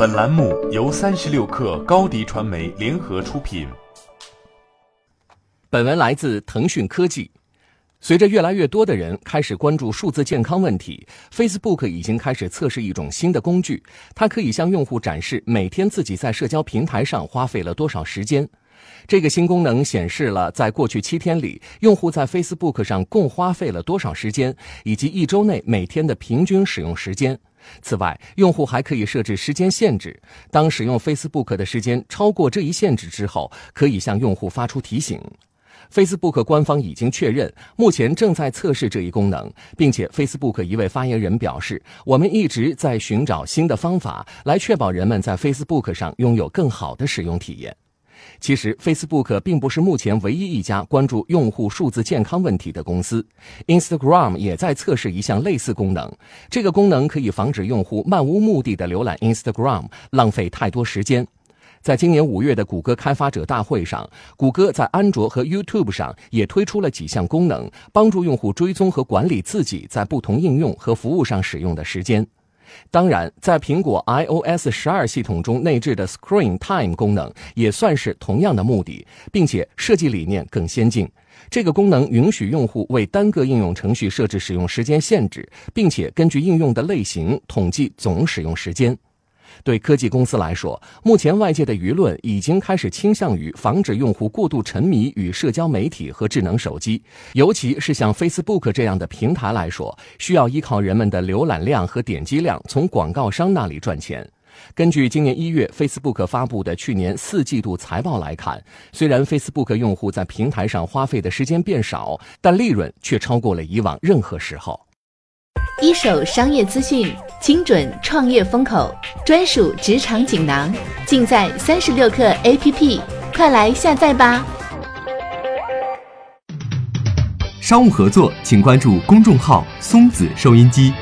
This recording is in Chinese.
本栏目由三十六氪高低传媒联合出品。本文来自腾讯科技。随着越来越多的人开始关注数字健康问题，Facebook 已经开始测试一种新的工具，它可以向用户展示每天自己在社交平台上花费了多少时间。这个新功能显示了在过去七天里，用户在 Facebook 上共花费了多少时间，以及一周内每天的平均使用时间。此外，用户还可以设置时间限制，当使用 Facebook 的时间超过这一限制之后，可以向用户发出提醒。Facebook 官方已经确认，目前正在测试这一功能，并且 Facebook 一位发言人表示：“我们一直在寻找新的方法来确保人们在 Facebook 上拥有更好的使用体验。”其实，Facebook 并不是目前唯一一家关注用户数字健康问题的公司。Instagram 也在测试一项类似功能。这个功能可以防止用户漫无目的的浏览 Instagram，浪费太多时间。在今年五月的谷歌开发者大会上，谷歌在安卓和 YouTube 上也推出了几项功能，帮助用户追踪和管理自己在不同应用和服务上使用的时间。当然，在苹果 iOS 十二系统中内置的 Screen Time 功能也算是同样的目的，并且设计理念更先进。这个功能允许用户为单个应用程序设置使用时间限制，并且根据应用的类型统计总使用时间。对科技公司来说，目前外界的舆论已经开始倾向于防止用户过度沉迷于社交媒体和智能手机，尤其是像 Facebook 这样的平台来说，需要依靠人们的浏览量和点击量从广告商那里赚钱。根据今年一月 Facebook 发布的去年四季度财报来看，虽然 Facebook 用户在平台上花费的时间变少，但利润却超过了以往任何时候。一手商业资讯，精准创业风口，专属职场锦囊，尽在三十六课 APP，快来下载吧！商务合作，请关注公众号“松子收音机”。